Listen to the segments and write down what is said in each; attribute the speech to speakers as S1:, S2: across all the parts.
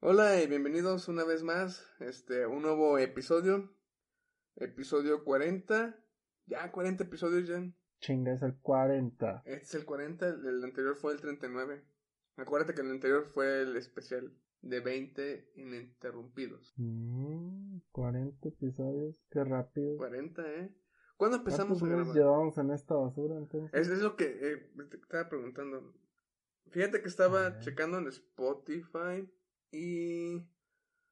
S1: Hola y bienvenidos una vez más este un nuevo episodio. Episodio 40. Ya 40 episodios ya.
S2: Chinga, es el 40.
S1: Este es el 40, el, el anterior fue el 39. Acuérdate que el anterior fue el especial de 20 ininterrumpidos.
S2: Mm, 40 episodios, qué rápido.
S1: 40, ¿eh? ¿Cuándo empezamos a
S2: ¿Cuántos meses
S1: grabar?
S2: llevamos en esta basura entonces?
S1: Es, es lo que eh, te estaba preguntando. Fíjate que estaba checando en Spotify y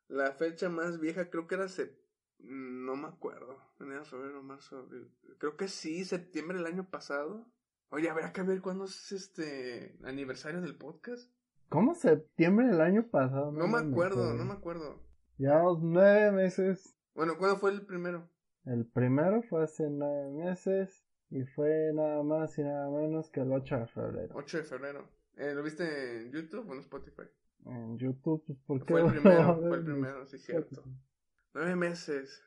S1: la fecha más vieja creo que era sep- no me acuerdo, enero, febrero, marzo, abril. Creo que sí, septiembre del año pasado. Oye, habrá que ver cuándo es este aniversario del podcast.
S2: ¿Cómo septiembre del año pasado?
S1: No me acuerdo, no me acuerdo.
S2: Llevamos nueve meses.
S1: Bueno, ¿cuándo fue el primero?
S2: El primero fue hace nueve meses y fue nada más y nada menos que el 8 de febrero.
S1: 8 de febrero. Eh, ¿Lo viste en YouTube o en Spotify?
S2: En YouTube, pues, ¿por qué?
S1: Fue el primero, fue el primero, sí, cierto. Nueve meses.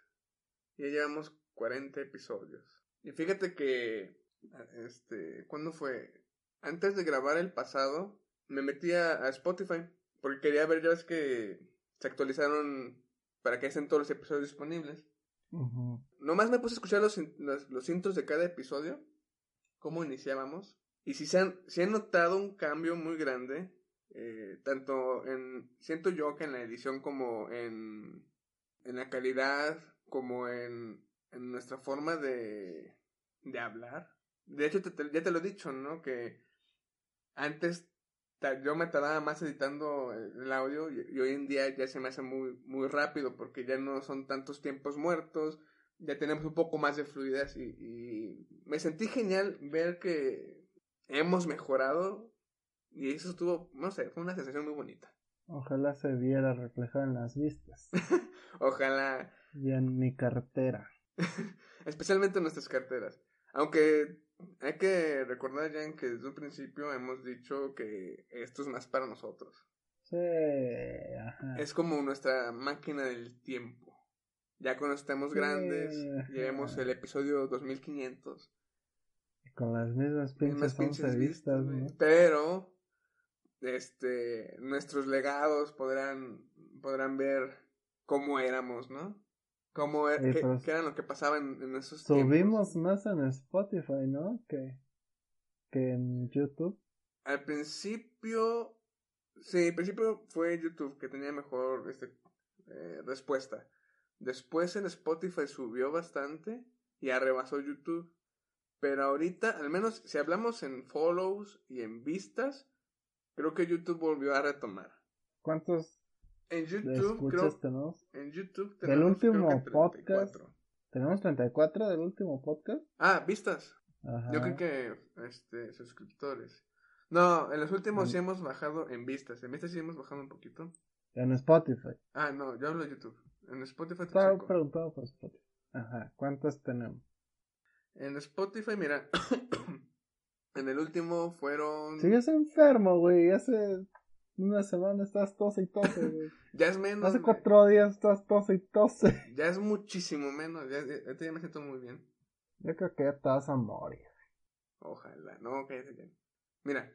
S1: Y ya llevamos 40 episodios. Y fíjate que, este, ¿cuándo fue? Antes de grabar el pasado, me metí a, a Spotify. Porque quería ver, ya ves que se actualizaron para que estén todos los episodios disponibles.
S2: Ujú.
S1: Nomás me puse a escuchar los, los, los intros de cada episodio. Cómo iniciábamos. Y si se han, sí he notado un cambio muy grande. Eh, tanto en. Siento yo que en la edición como en. En la calidad. Como en. En nuestra forma de. De hablar. De hecho, ya te lo he dicho, ¿no? Que. Antes. Yo me tardaba más editando el audio y, hoy en día ya se me hace muy, muy rápido porque ya no son tantos tiempos muertos, ya tenemos un poco más de fluidez y me sentí genial ver que hemos mejorado y eso estuvo, no sé, fue una sensación muy bonita.
S2: Ojalá se viera reflejado en las vistas
S1: Ojalá,
S2: y en mi cartera.
S1: especialmente en nuestras carteras. Aunque hay que recordar, Jan, que desde un principio hemos dicho que esto es más para nosotros.
S2: Sí, ajá.
S1: Es como nuestra máquina del tiempo. Ya cuando estemos
S2: Sí,
S1: grandes,
S2: ajá.
S1: llevemos el episodio 2500.
S2: Con las mismas pinches 11
S1: pinches
S2: vistas.
S1: Pero, este, nuestros legados podrán, podrán ver cómo éramos, ¿no? Cómo er-
S2: Sí,
S1: qué, era lo que pasaba en, en esos
S2: Subimos
S1: tiempos.
S2: más en Spotify, ¿no? Que, que en YouTube.
S1: Al principio, sí, al principio fue YouTube que tenía mejor, este, eh, respuesta. Después en Spotify subió bastante y arrebasó YouTube. Pero ahorita, al menos si hablamos en follows y en vistas, creo que YouTube volvió a retomar.
S2: ¿Cuántos
S1: En YouTube, creo,
S2: tenemos?
S1: en YouTube
S2: Del
S1: tenemos
S2: último
S1: creo que
S2: podcast.
S1: 34.
S2: ¿Tenemos 34 del último podcast?
S1: Ah, vistas.
S2: Ajá.
S1: Yo creo que este suscriptores. No, en los últimos sí hemos bajado en vistas. En vistas sí hemos bajado un poquito.
S2: En Spotify.
S1: Ah, no, yo hablo de YouTube. En Spotify te
S2: Estaba preguntado por Spotify. Ajá. ¿Cuántos tenemos?
S1: En Spotify, mira. en el último fueron.
S2: Sigues enfermo, güey. Hace una semana estás tose y tose, güey.
S1: Ya es menos.
S2: Hace
S1: güey.
S2: cuatro días estás tose y tose.
S1: Ya es muchísimo menos. Ya, ya, ya me siento muy bien.
S2: Yo creo que ya vas a morir.
S1: Ojalá. No, cállate ya. Mira.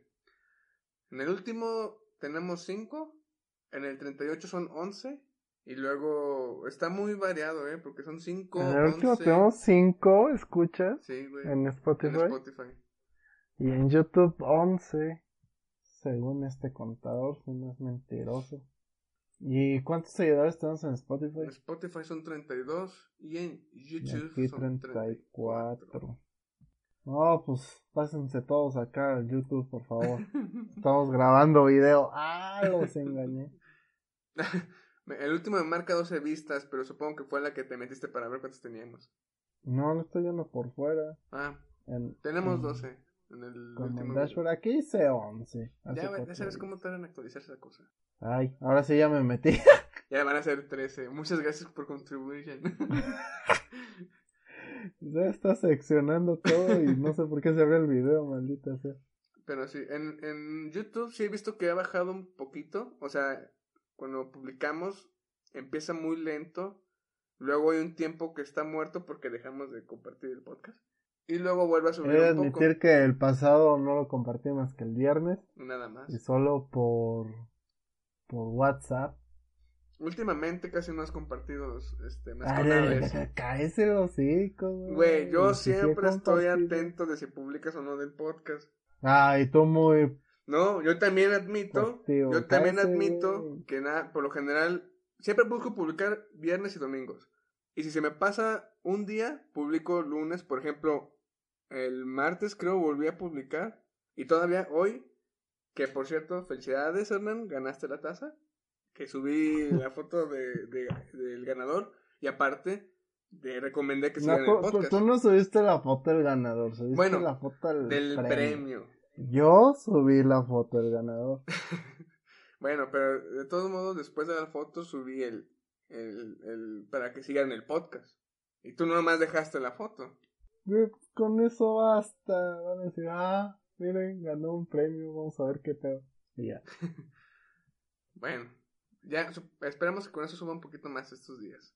S1: En el último tenemos 5. En el 38 son 11. Y luego está muy variado, ¿eh? Porque son 5.
S2: En el último tenemos cinco escuchas
S1: Sí, güey.
S2: en Spotify.
S1: En Spotify.
S2: Y en YouTube 11, según este contador, si no es mentiroso. ¿Y cuántos seguidores tenemos en Spotify?
S1: En Spotify son 32. Y en
S2: Y
S1: YouTube
S2: aquí
S1: son 34.
S2: 34. No, pues pásense todos acá al YouTube, por favor. Estamos grabando video. Ah, los engañé.
S1: El último me marca 12 vistas, pero supongo que fue la que te metiste para ver cuántos teníamos.
S2: No, lo estoy viendo por fuera.
S1: Ah,
S2: En-
S1: tenemos
S2: en-
S1: 12 en el último.
S2: Dashboard. Aquí dice 11. hace
S1: Ya, güey, ya sabes cómo tardan en actualizar esa cosa.
S2: Ay, ahora sí ya me metí.
S1: Ya van a ser 13. Muchas gracias por contribuir, Jan.
S2: ya está seccionando todo y no sé por qué se abre el video, maldita sea.
S1: Pero sí, en, en YouTube sí he visto que ha bajado un poquito. O sea, cuando publicamos empieza muy lento. Luego hay un tiempo que está muerto porque dejamos de compartir el podcast. Y luego vuelve a subir
S2: He de
S1: un poco.
S2: admitir que el pasado no lo compartí más que el viernes
S1: Nada más.
S2: y solo por por WhatsApp
S1: Últimamente casi no has compartido este, más
S2: Ay,
S1: con aves.
S2: cállese el hocico, güey.
S1: Güey, yo
S2: si
S1: siempre estoy atento de si publicas o no del podcast.
S2: Ay, tú muy
S1: No, yo también admito, yo también admito que nada, por lo general, siempre busco publicar viernes y domingos. Y si se me pasa un día, publico lunes, por ejemplo, el martes creo volví a publicar. Y todavía hoy, que por cierto, felicidades Hernán, ganaste la taza. Que subí la foto de, de- del ganador. Y aparte, te recomendé que
S2: No,
S1: sigan el podcast.
S2: tú no subiste la foto del ganador, subiste
S1: Bueno,
S2: la foto del,
S1: del
S2: premio.
S1: premio.
S2: Yo subí la foto del ganador.
S1: Bueno, pero de todos modos, después de la foto subí el, el, el para que sigan el podcast. Y tú nomás dejaste la foto.
S2: Con eso basta. Van a decir, ah, miren, ganó un premio, vamos a ver qué pedo. Y ya.
S1: Bueno, ya esperamos que con eso suba un poquito más estos días.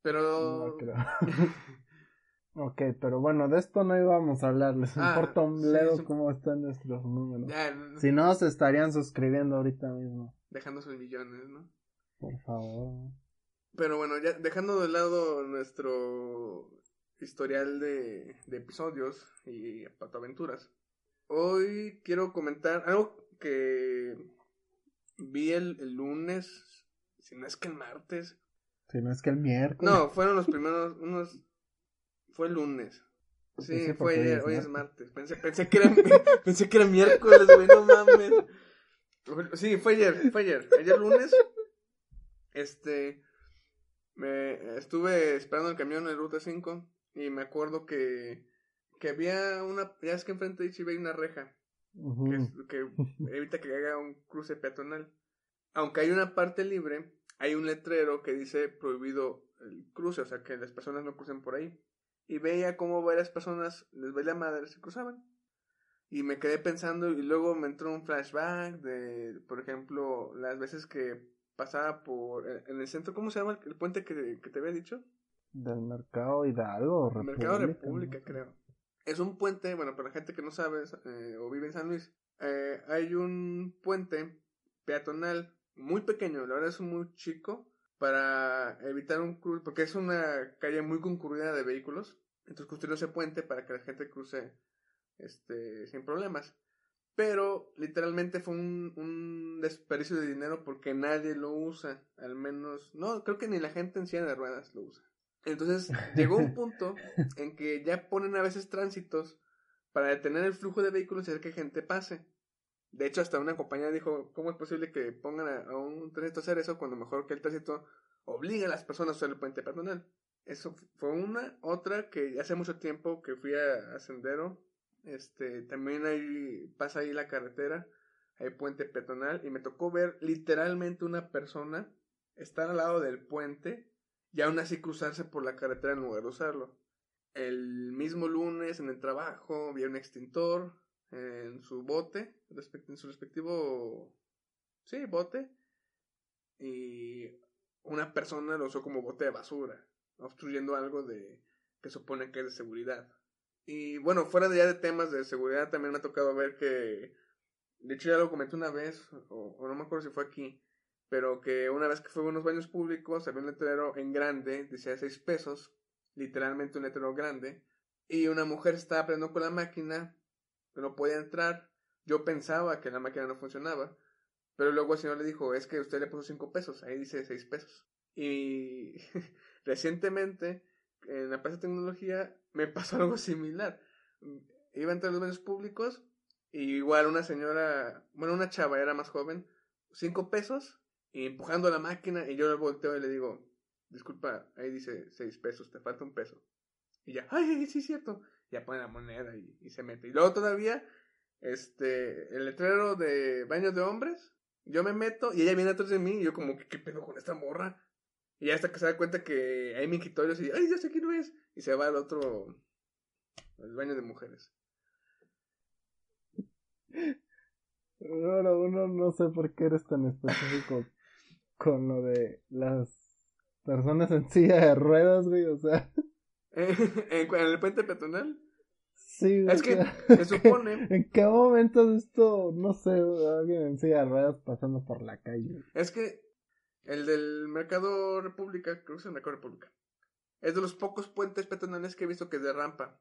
S1: Pero...
S2: No creo. ok, pero bueno, de esto no íbamos a hablar. Les
S1: Ah,
S2: importa un
S1: sí,
S2: bledo
S1: es un-
S2: cómo están nuestros números.
S1: ya,
S2: Si no, se estarían suscribiendo ahorita mismo.
S1: dejando sus millones, ¿no?
S2: Por favor.
S1: Pero bueno, ya dejando de lado nuestro historial de, de episodios y patoaventuras, hoy quiero comentar algo que vi el, el lunes, si no es que el martes.
S2: Si no es que el miércoles.
S1: No, fueron los primeros, unos... Fue el lunes. Sí, fue ayer, hoy es
S2: martes.
S1: martes. Pensé, pensé que era, pensé que era miércoles, güey, no mames. Sí, fue ayer, fue ayer. Ayer lunes, este, me estuve esperando el camión en Ruta 5 y me acuerdo que, que había una, ya es que enfrente de Ichibe hay una reja que, evita que haga un cruce peatonal. Aunque hay una parte libre, hay un letrero que dice prohibido el cruce, o sea que las personas no crucen por ahí. Y veía cómo varias personas les veía la madre se cruzaban. Y me quedé pensando y luego me entró un flashback de, por ejemplo, las veces que pasaba por, en el centro, ¿cómo se llama el puente que, que te había dicho?
S2: Del mercado Hidalgo.
S1: El Mercado
S2: República,
S1: República,
S2: ¿no?
S1: creo. Es un puente, bueno, para la gente que no sabe eh, o vive en San Luis, eh, hay un puente peatonal muy pequeño, la verdad es muy chico, para evitar un cruce, porque es una calle muy concurrida de vehículos, entonces construyó ese puente para que la gente cruce este, sin problemas. Pero literalmente fue un, un desperdicio de dinero porque nadie lo usa, al menos, no, creo que ni la gente en silla de ruedas lo usa. Entonces llegó un punto en que ya ponen a veces tránsitos para detener el flujo de vehículos y hacer que gente pase. De hecho, hasta una compañía dijo, ¿cómo es posible que pongan a, a un tránsito a hacer eso cuando mejor que el tránsito obliga a las personas a usar el puente peatonal? Eso fue una. Otra que hace mucho tiempo que fui a, a Sendero, este, también ahí, pasa ahí la carretera, hay puente peatonal, y me tocó ver literalmente una persona estar al lado del puente y aún así cruzarse por la carretera en lugar de usarlo. El mismo lunes en el trabajo vi un extintor en su bote, en su respectivo, sí, bote, y una persona lo usó como bote de basura, obstruyendo algo de que supone que es de seguridad. Y bueno, fuera de ya de temas de seguridad, también me ha tocado ver que, de hecho ya lo comenté una vez, o no me acuerdo si fue aquí, pero que una vez que fue a unos baños públicos, había un letrero en grande, decía 6 pesos, literalmente un letrero grande, y una mujer estaba aprendiendo con la máquina, no podía entrar, yo pensaba que la máquina no funcionaba, pero luego el señor le dijo, es que usted le puso 5 pesos, ahí dice 6 pesos. Y recientemente, en la Plaza de Tecnología, me pasó algo similar. Iba a entrar los baños públicos, y igual una señora, bueno, una chava era más joven, 5 pesos, empujando la máquina, y yo le volteo y le digo, disculpa, ahí dice 6 pesos, te falta un peso. Y ya, ay, sí, es cierto. Ya pone la moneda y, se mete. Y luego todavía, este, el letrero de baños de hombres, yo me meto y ella viene atrás de mí y yo como, ¿qué, qué pedo con esta morra? Y ya hasta que se da cuenta que hay mingitorios y, ay, ya sé quién no es. Y se va al otro, al baño de mujeres.
S2: Ahora uno no sé por qué eres tan específico con lo de las personas en silla de ruedas, güey, o sea,
S1: en, el puente peatonal.
S2: sí, güey,
S1: Es que se supone,
S2: ¿En qué momento has visto, no sé, alguien en silla de ruedas pasando por la calle?
S1: es que El del Mercado República, creo que es el Mercado República. Es de los pocos puentes peatonales que he visto que es de rampa.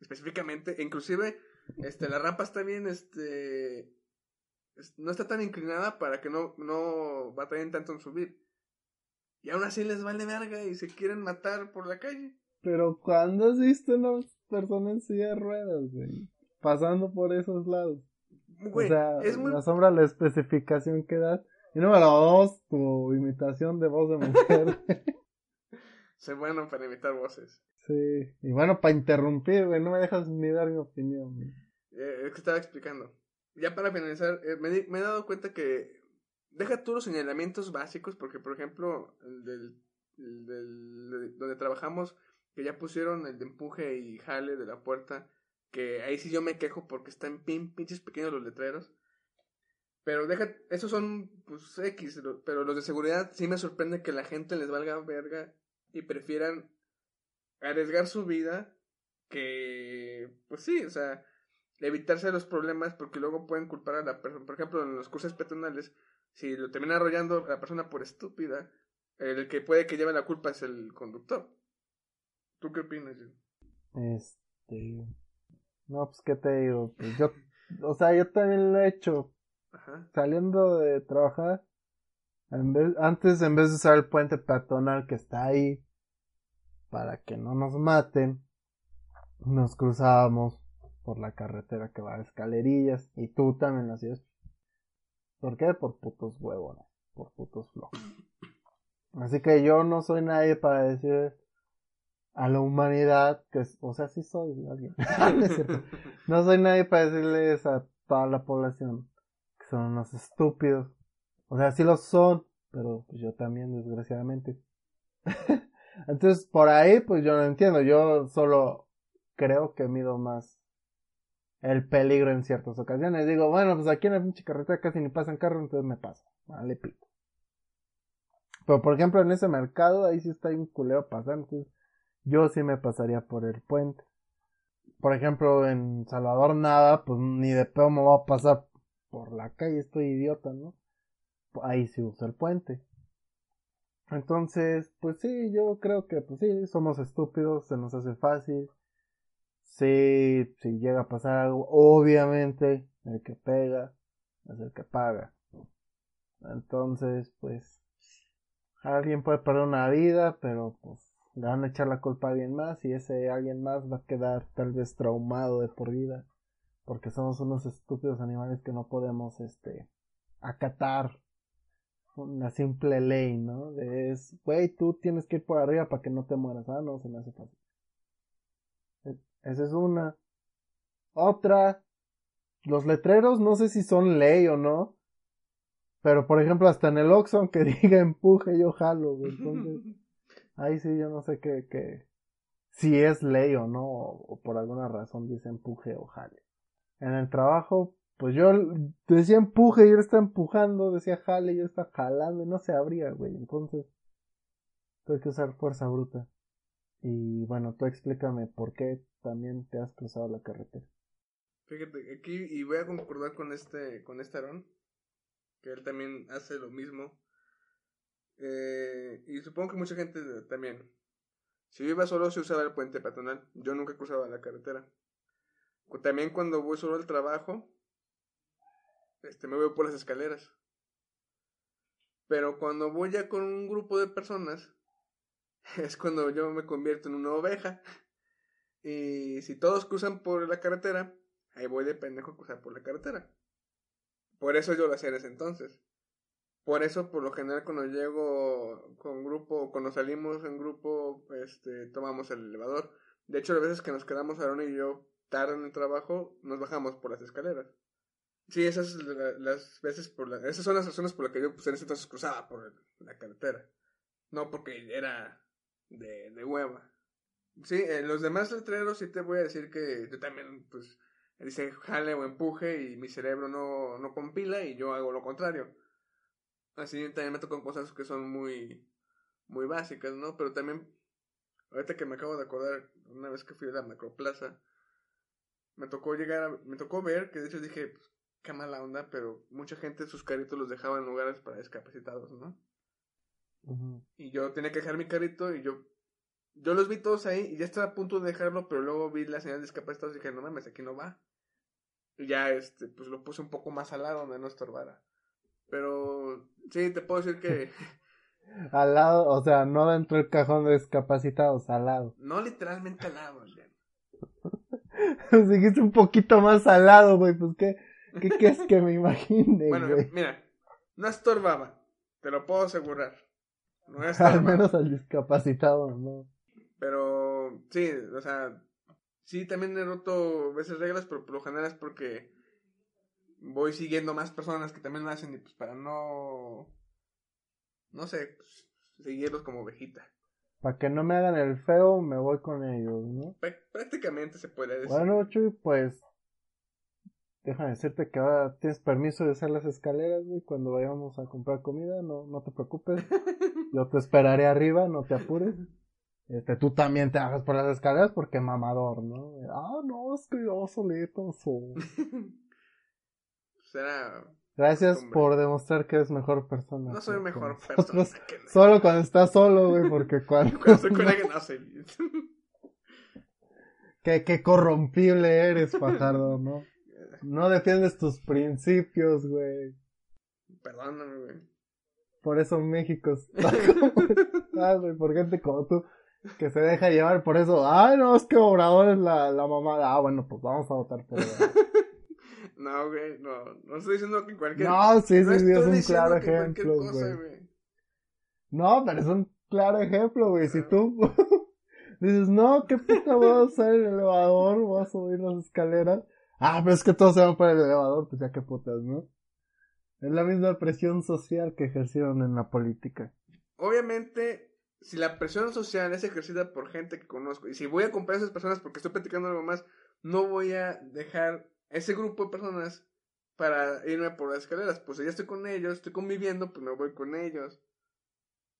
S1: Específicamente, inclusive, este, la rampa está bien, este, no está tan inclinada para que no, no batallen tanto en subir. Y aún así les vale verga y se quieren matar por la calle.
S2: Pero ¿cuándo has visto una persona en silla de ruedas, güey? Pasando por esos lados. o sea, es muy... asombra la especificación que das. Y número dos, tu imitación de voz de mujer.
S1: Soy bueno para imitar voces.
S2: Sí, y bueno, para interrumpir, güey, no me dejas ni dar mi opinión. Güey.
S1: Eh, es que estaba explicando. Ya para finalizar, eh, me, me, he dado cuenta que deja tú los señalamientos básicos, porque por ejemplo, el del, el del, donde trabajamos, que ya pusieron el de empuje y jale de la puerta, que ahí sí yo me quejo porque están pin, pinches pequeños los letreros. Pero deja, esos son pues X, pero los de seguridad sí me sorprende que la gente les valga verga y prefieran arriesgar su vida que, pues sí, o sea, evitarse los problemas porque luego pueden culpar a la persona. Por ejemplo, en los cursos peatonales, si lo termina arrollando la persona por estúpida, el que puede que lleve la culpa es el conductor. ¿Tú qué opinas,
S2: Este. No, pues, ¿qué te digo? Pues yo, o sea, yo también lo he hecho. Ajá. Saliendo de trabajar, en vez, antes en vez de usar el puente peatonal que está ahí, para que no nos maten, nos cruzábamos por la carretera que va a escalerillas y tú también lo hacías. ¿Por qué? Por putos huevones, por putos flojos. Así que yo no soy nadie para decir a la humanidad que, o sea, sí soy alguien. no soy nadie para decirles a toda la población que son unos estúpidos. O sea, sí lo son, pero pues yo también, desgraciadamente. Entonces, por ahí, pues yo no entiendo. Yo solo creo que mido más el peligro en ciertas ocasiones. Digo, bueno, pues aquí en la pinche carretera casi ni pasan carros, entonces me paso. Vale, pito. Pero por ejemplo, en ese mercado, ahí sí está un culero pasando. Yo sí me pasaría por el puente. Por ejemplo, en Salvador nada, pues ni de pedo me va a pasar por la calle, estoy idiota, ¿no? Ahí sí uso el puente. Entonces, pues sí, yo creo que pues sí, somos estúpidos, se nos hace fácil. Sí, si llega a pasar algo, obviamente el que pega es el que paga. Entonces, pues alguien puede perder una vida, pero pues le van a echar la culpa a alguien más y ese alguien más va a quedar tal vez traumado de por vida porque somos unos estúpidos animales que no podemos este acatar una simple ley, ¿no? Es, güey, tú tienes que ir por arriba para que no te mueras. Ah, no, se me hace fácil. Esa es una. Otra, los letreros no sé si son ley o no. Pero por ejemplo, hasta en el Oxxon que diga empuje, yo jalo, güey. Entonces, ahí sí yo no sé qué, qué, si es ley o no, o por alguna razón dice empuje o jale. En el trabajo, pues yo decía empuje y él está empujando, decía jale y él está jalando y no se abría, güey. Entonces, tuve que usar fuerza bruta. Y bueno, tú explícame por qué también te has cruzado la carretera.
S1: Fíjate, aquí, y voy a concordar con este, con este Aaron, que él también hace lo mismo. Eh, y supongo que mucha gente también. Si yo iba solo se usaba el puente peatonal, yo nunca cruzaba la carretera. También cuando voy solo al trabajo, este, me voy por las escaleras. Pero cuando voy ya con un grupo de personas, es cuando yo me convierto en una oveja. Y si todos cruzan por la carretera, ahí voy de pendejo a cruzar por la carretera. Por eso yo lo hacía en ese entonces. Por eso, por lo general, cuando llego con grupo, cuando salimos en grupo, este, tomamos el elevador. De hecho, las veces que nos quedamos Aaron y yo tarde en el trabajo, nos bajamos por las escaleras. Sí, esas las veces por la, esas son las razones por las que yo pues en ese entonces cruzaba por la carretera. No porque era de, de hueva. Sí, en los demás letreros sí te voy a decir que yo también pues dice jale o empuje y mi cerebro no, no compila y yo hago lo contrario. Así también me tocan cosas que son muy muy básicas, ¿no? Pero también ahorita que me acabo de acordar una vez que fui a la macroplaza me tocó llegar me tocó ver que de hecho dije pues, qué mala onda, pero mucha gente sus carritos los dejaba en lugares para discapacitados, ¿no? Y yo tenía que dejar mi carrito y yo yo los vi todos ahí y ya estaba a punto de dejarlo, pero luego vi la señal de discapacitados y dije, no mames, aquí no va. Y ya, este, pues lo puse un poco más al lado donde no estorbara. Pero sí, te puedo decir que...
S2: al lado, o sea, no dentro del cajón de discapacitados, al lado.
S1: No literalmente al lado,
S2: Dijiste un poquito más al lado, güey, pues qué, qué, es que me imagine,
S1: Bueno, mira, no estorbaba, te lo puedo asegurar.
S2: No al menos al discapacitado, no.
S1: Pero sí, o sea, sí también he roto veces reglas, pero por lo general es porque voy siguiendo más personas que también lo hacen y pues para no, no sé, pues, seguirlos como ovejita.
S2: Para que no me hagan el feo, me voy con ellos, ¿no?
S1: prácticamente se puede decir.
S2: Bueno, Chuy, pues déjame decirte que ahora tienes permiso de hacer las escaleras, güey, cuando vayamos a comprar comida, no, no te preocupes. Yo te esperaré arriba, no te apures. Este, tú también te hagas por las escaleras porque mamador, ¿no? Ah, no, es que yo solito soy.
S1: Será.
S2: Gracias por demostrar que eres mejor persona.
S1: No soy mejor persona.
S2: Solo cuando estás solo, güey, porque cuando.
S1: cuando estoy con alguien, no
S2: qué, qué corrompible eres, Fajardo, ¿no? No defiendes tus principios, güey.
S1: Perdóname, güey.
S2: Por eso México está ah, güey, por gente como tú que se deja llevar por eso. Ay, no, es que Obrador es la, la mamada. Ah, bueno, pues vamos a votar por
S1: no, güey, no. No estoy diciendo que cualquier.
S2: No, sí, sí, sí, es un claro ejemplo, güey. No, pero es un claro ejemplo, güey. Si ah. tú dices, no, qué puta voy a usar el elevador, voy a subir las escaleras. Ah, pero es que todos se van por el elevador, pues ya qué putas, ¿no? Es la misma presión social que ejercieron en la política.
S1: Obviamente, si la presión social es ejercida por gente que conozco y si voy a comprar a esas personas porque estoy platicando algo más, no voy a dejar ese grupo de personas para irme por las escaleras. Pues ya estoy con ellos, estoy conviviendo, pues me voy con ellos.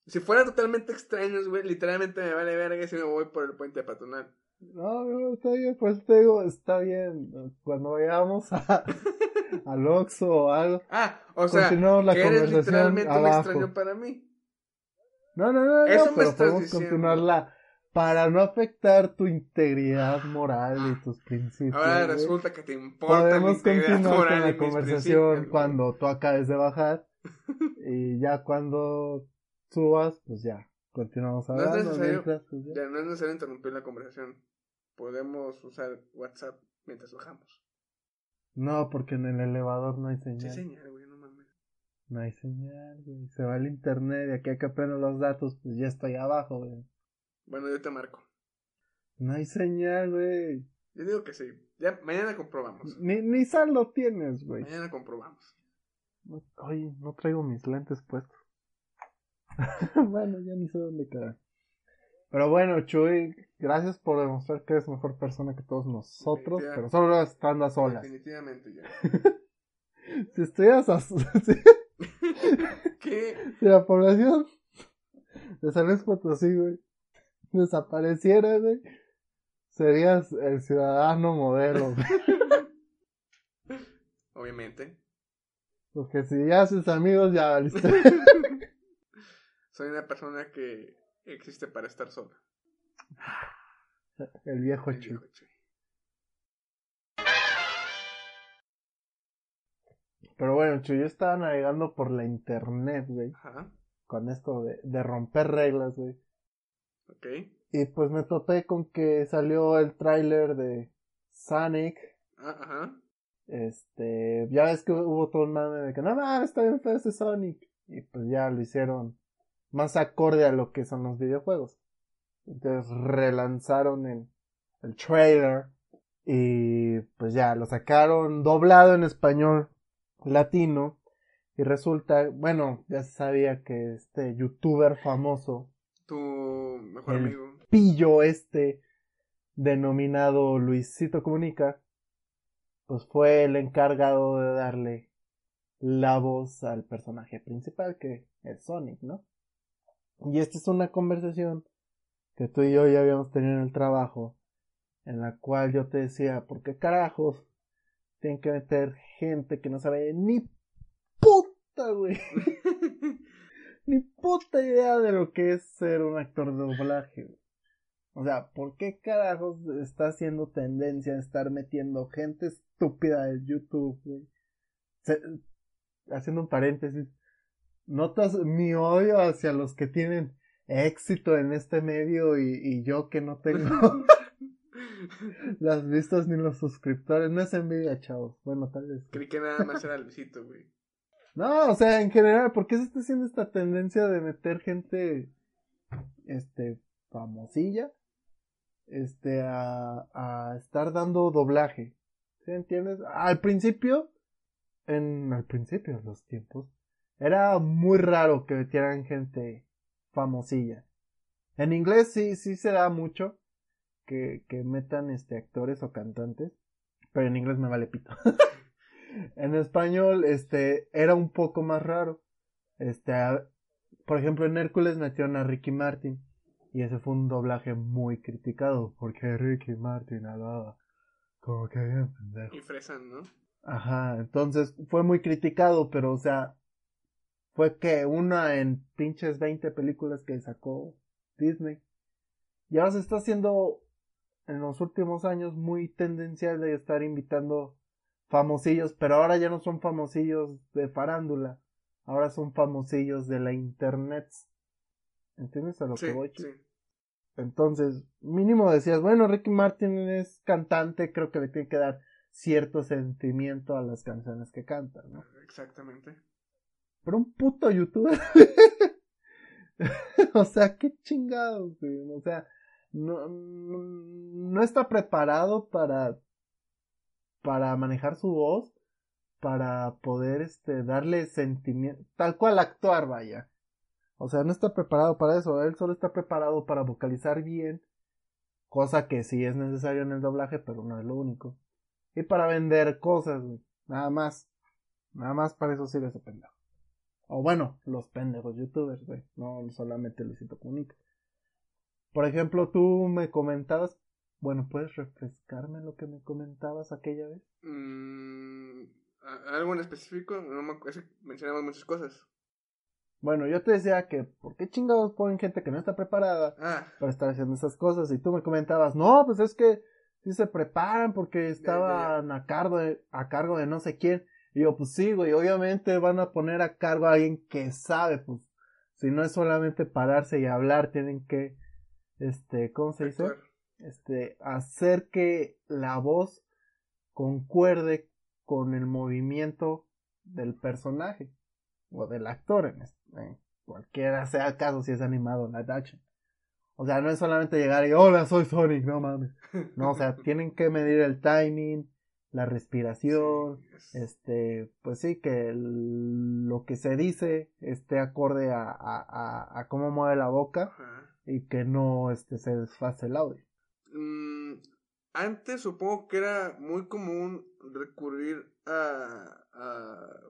S1: Si fueran totalmente extraños, güey, literalmente me vale verga si me voy por el puente patronal.
S2: No, no, está bien, pues te digo, está bien. Cuando vayamos a, al Oxxo o algo.
S1: Ah, o sea, la que eres literalmente un extraño para mí.
S2: No, no, no, no, pero podemos continuarla para no afectar tu integridad moral y tus principios.
S1: Ahora resulta que te importa
S2: Podemos continuar con la conversación cuando tú acabes de bajar y ya cuando subas, pues ya, continuamos hablando.
S1: No es necesario, pues ya. no es necesario interrumpir la conversación. Podemos usar WhatsApp mientras bajamos.
S2: No, porque en el elevador no hay señal.
S1: Sí, señal, güey.
S2: No hay señal, güey. Se va el internet y aquí hay que aprender los datos, pues ya estoy abajo, güey.
S1: Bueno, yo te marco.
S2: No hay señal, güey.
S1: Yo digo que sí. Ya, mañana comprobamos.
S2: Ni, ni saldo tienes, güey.
S1: Mañana comprobamos.
S2: Oye, no traigo mis lentes puestos. bueno, ya ni sé dónde quedar. Pero bueno, Chuy, gracias por demostrar que eres mejor persona que todos nosotros, pero solo estando a solas.
S1: Definitivamente ya.
S2: si estuvieras a...
S1: ¿Qué?
S2: Si la población de San Luis Potosí, güey, desapareciera, güey, serías el ciudadano modelo,
S1: Obviamente.
S2: Porque si ya haces amigos, ya valiste.
S1: Soy una persona que existe para estar sola.
S2: El viejo chico. Pero bueno, yo estaba navegando por la internet, güey. Ajá. Con esto de, de romper reglas, güey.
S1: Ok.
S2: Y pues me topé con que salió el tráiler de Sonic.
S1: Ah, ajá.
S2: Este, ya ves que hubo todo un mame de que no, no, está bien feo este Sonic. Y pues ya lo hicieron más acorde a lo que son los videojuegos. Entonces relanzaron el, el trailer. Y pues ya lo sacaron doblado en español latino y resulta, bueno, ya se sabía que este youtuber famoso,
S1: tu mejor
S2: el
S1: amigo,
S2: pillo este denominado Luisito Comunica, pues fue el encargado de darle la voz al personaje principal que es Sonic, ¿no? Y esta es una conversación que tú y yo ya habíamos tenido en el trabajo, en la cual yo te decía, ¿por qué carajos tienen que meter gente que no sabe ni puta, güey. ni puta idea de lo que es ser un actor de doblaje. O sea, ¿por qué carajos está haciendo tendencia a estar metiendo gente estúpida en YouTube, haciendo un paréntesis, notas mi odio hacia los que tienen éxito en este medio y, yo que no tengo las vistas ni los suscriptores. No es envidia, chavos. Bueno, tal vez.
S1: Creí que nada más era Luisito, güey.
S2: No, o sea, en general, ¿por qué se está haciendo esta tendencia de meter gente, este, famosilla, este, a, a estar dando doblaje? ¿Sí entiendes? Al principio, en, al principio los tiempos, era muy raro que metieran gente famosilla. En inglés sí, sí se da mucho que, que metan este actores o cantantes, pero en inglés me vale pito. en español, este, era un poco más raro. Este, por ejemplo, en Hércules metieron a Ricky Martin. Y ese fue un doblaje muy criticado. Porque Ricky Martin hablaba como que bien pendejo.
S1: Y fresan, ¿no?
S2: Ajá, entonces fue muy criticado, pero o sea, fue que una en pinches 20 películas que sacó Disney. Y ahora se está haciendo en los últimos años muy tendencial de estar invitando famosillos, pero ahora ya no son famosillos de farándula, ahora son famosillos de la internet. ¿Entiendes a lo que voy? Sí. Entonces, mínimo decías, bueno, Ricky Martin es cantante, creo que le tiene que dar cierto sentimiento a las canciones que canta, ¿no?
S1: Exactamente.
S2: Pero un puto youtuber. o sea, qué chingados, O sea, no, no, está preparado para, para manejar su voz, para poder, este, darle sentimiento, tal cual actuar, vaya. O sea, no está preparado para eso, él solo está preparado para vocalizar bien, cosa que sí es necesario en el doblaje, pero no es lo único. Y para vender cosas, Nada más. Nada más para eso sirve ese pendejo. O bueno, los pendejos youtubers, güey. No solamente Luisito Comunica. Por ejemplo, tú me comentabas. Bueno, ¿puedes refrescarme lo que me comentabas aquella vez?
S1: Mm, ¿Algo en específico? No me, mencionamos muchas cosas.
S2: Bueno, yo te decía que, ¿por qué chingados ponen gente que no está preparada
S1: ah.
S2: para estar haciendo esas cosas? Y tú me comentabas, no, pues es que si se preparan porque estaban a cargo de, a cargo de no sé quién. Y yo, pues sí, güey, obviamente van a poner a cargo a alguien que sabe, pues, si no es solamente pararse y hablar, tienen que, este, ¿cómo se dice? Este, hacer que la voz concuerde con el movimiento del personaje o del actor en, en cualquiera sea el caso si es animado en la action. O sea, no es solamente llegar y hola, soy Sonic, no mames. No, o sea, tienen que medir el timing, la respiración, este, pues sí, que lo que se dice esté acorde a, a, a, cómo mueve la boca y que no este, se desfase el audio.
S1: Mm, antes supongo que era muy común recurrir a, a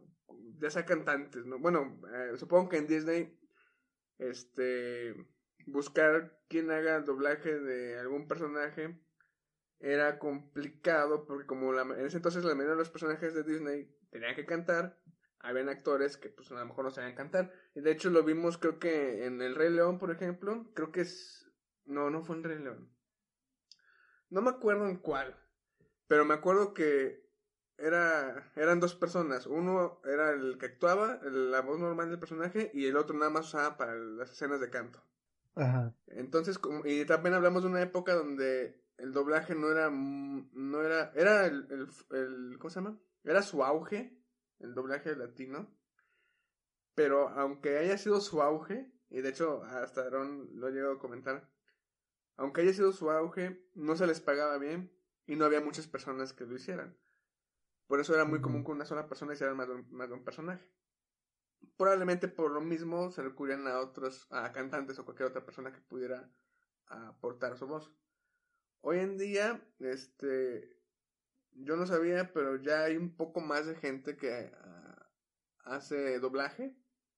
S1: ya sea cantantes, ¿no? Bueno, eh, supongo que en Disney, este, buscar quien haga el doblaje de algún personaje era complicado porque como la, en ese entonces la mayoría de los personajes de Disney tenían que cantar, habían actores que pues a lo mejor no sabían cantar. Y de hecho lo vimos creo que en El Rey León, por ejemplo, creo que es... No, no fue en Rey León. No me acuerdo en cuál, pero me acuerdo que era, eran dos personas. Uno era el que actuaba, la voz normal del personaje, y el otro nada más usaba para las escenas de canto.
S2: Ajá.
S1: Entonces, y también hablamos de una época donde el doblaje no era, no era, era el, el, ¿cómo se llama? Era su auge, el doblaje latino, pero aunque haya sido su auge, y de hecho hasta Aaron lo llegado a comentar, aunque haya sido su auge, no se les pagaba bien y no había muchas personas que lo hicieran. Por eso era muy común que una sola persona hiciera más de un, más de un personaje. Probablemente por lo mismo se recurrían a otros, a cantantes o cualquier otra persona que pudiera aportar su voz. Hoy en día, este, yo no sabía, pero ya hay un poco más de gente que ah, hace doblaje.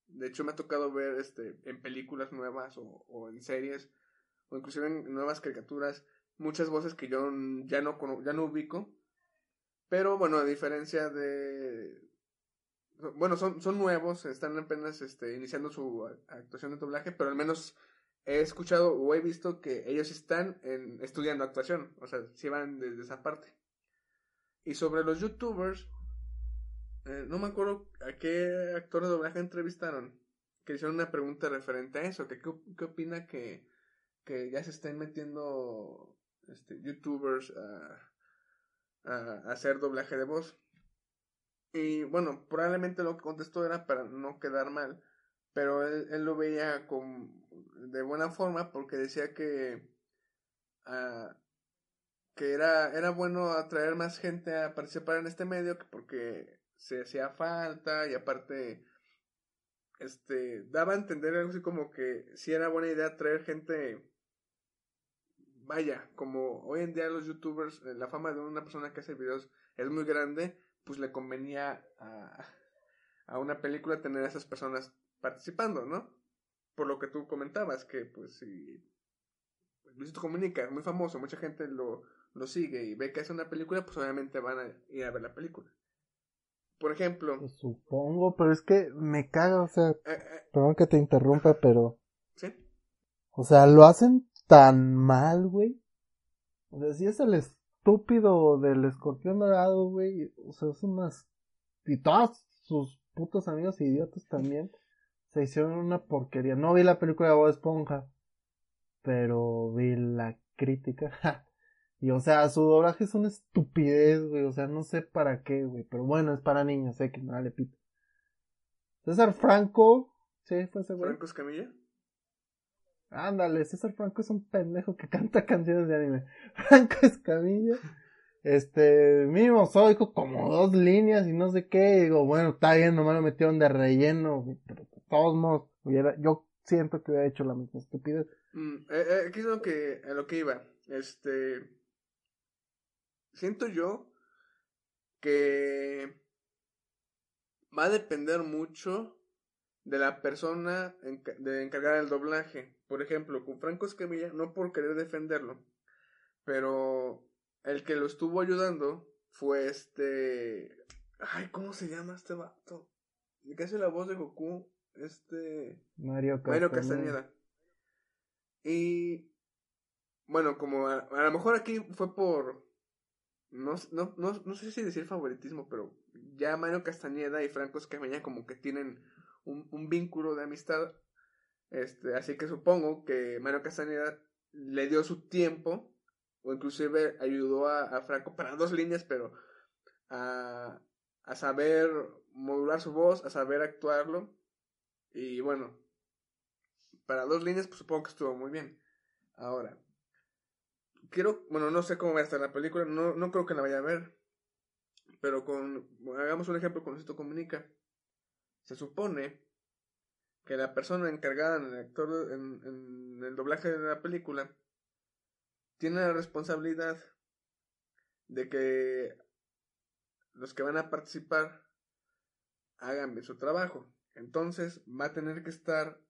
S1: De hecho, me ha tocado ver este, en películas nuevas o, en series, o inclusive en nuevas caricaturas, muchas voces que yo ya no, ya no ubico. Pero bueno, a diferencia de, bueno, son, son nuevos, están apenas este, iniciando su actuación de doblaje, pero al menos he escuchado o he visto que ellos están en, estudiando actuación, o sea, si van desde esa parte. Y sobre los youtubers, eh, no me acuerdo a qué actor de doblaje entrevistaron, que hicieron una pregunta referente a eso, que qué, opina que, que ya se estén metiendo este, youtubers a, a, hacer doblaje de voz. Y bueno, probablemente lo que contestó era para no quedar mal, pero él, él lo veía con, de buena forma porque decía que, uh, que era, era bueno atraer más gente a participar en este medio porque se hacía falta y aparte este daba a entender algo así como que si era buena idea traer gente vaya como hoy en día los youtubers eh, la fama de una persona que hace videos es muy grande pues le convenía a, a una película tener a esas personas participando no por lo que tú comentabas que pues si Luisito Comunica es muy famoso mucha gente lo lo sigue y ve que es una película pues obviamente van a ir a ver la película por ejemplo.
S2: Pues supongo, pero es que me caga, o sea, eh, eh. perdón que te interrumpa, pero... Sí. O sea, lo hacen tan mal, güey. O sea, si es el estúpido del escorpión dorado, güey, o sea, es unas... Y todos sus putos amigos idiotas también se hicieron una porquería. No vi la película de Bob Esponja, pero vi la crítica. Y o sea, su doblaje es una estupidez, güey. O sea, no sé para qué, güey. Pero bueno, es para niños, sé que no le pito. César Franco. Sí, fue ese güey.
S1: ¿Franco Escamilla?
S2: Ándale, César Franco es un pendejo que canta canciones de anime. Franco Escamilla. Este, mínimo soy como dos líneas y no sé qué. Digo, bueno, está bien, nomás lo metieron de relleno, pero de todos modos, yo siento que hubiera hecho la misma estupidez.
S1: Mm, eh, eh, aquí es lo que, a lo que iba. Este, siento yo que va a depender mucho de la persona de encargada del doblaje. Por ejemplo, con Franco Escamilla, no por querer defenderlo, pero el que lo estuvo ayudando fue este. Ay, ¿cómo se llama este vato? El que hace la voz de Goku, este.
S2: Mario
S1: Castañeda. Mario Castañeda. Y. Bueno, como a lo mejor aquí fue por no, no, no, no sé si decir favoritismo, pero ya Mario Castañeda y Franco Escamilla como que tienen un, un vínculo de amistad. Este, así que supongo que Mario Castañeda le dio su tiempo, o inclusive ayudó a, a Franco para dos líneas, pero a, a saber modular su voz, a saber actuarlo. Y bueno, para dos líneas, pues supongo que estuvo muy bien. Ahora, quiero, bueno, no sé cómo va a estar la película, no, no creo que la vaya a ver, pero con, hagamos un ejemplo con esto comunica. Se supone que la persona encargada en el actor, en, en el doblaje de la película, tiene la responsabilidad de que los que van a participar hagan bien su trabajo. Entonces va a tener que estar,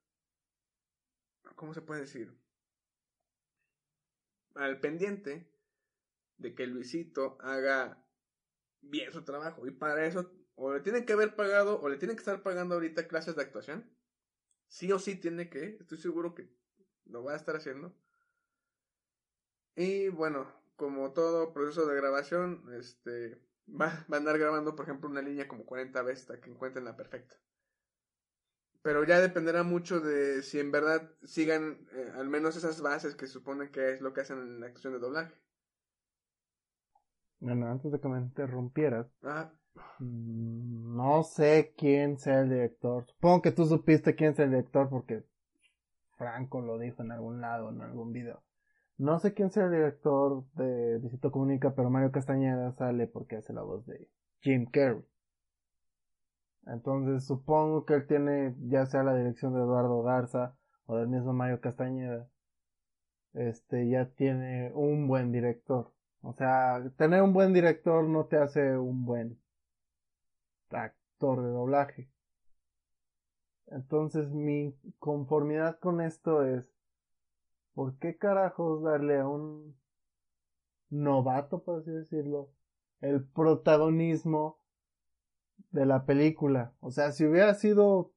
S1: ¿cómo se puede decir? al pendiente de que Luisito haga bien su trabajo. Y para eso, o le tienen que haber pagado, o le tienen que estar pagando ahorita clases de actuación. Sí o sí tiene que, estoy seguro que lo va a estar haciendo. Y bueno, como todo proceso de grabación, este va, va a andar grabando, por ejemplo, una línea como 40 veces hasta que encuentren la perfecta pero ya dependerá mucho de si en verdad sigan eh, al menos esas bases que suponen que es lo que hacen en la actuación de doblaje.
S2: Bueno, antes de que me interrumpieras, mm, no sé quién sea el director. Supongo que tú supiste quién es el director porque Franco lo dijo en algún lado, en algún video. No sé quién sea el director de Visito Comunica, pero Mario Castañeda sale porque hace la voz de Jim Carrey. Entonces supongo que él tiene ya sea la dirección de Eduardo Garza o del mismo Mario Castañeda. Este ya tiene un buen director. O sea, tener un buen director no te hace un buen actor de doblaje. Entonces mi conformidad con esto es ¿por qué carajos darle a un novato, por así decirlo, el protagonismo de la película. O sea, si hubiera sido,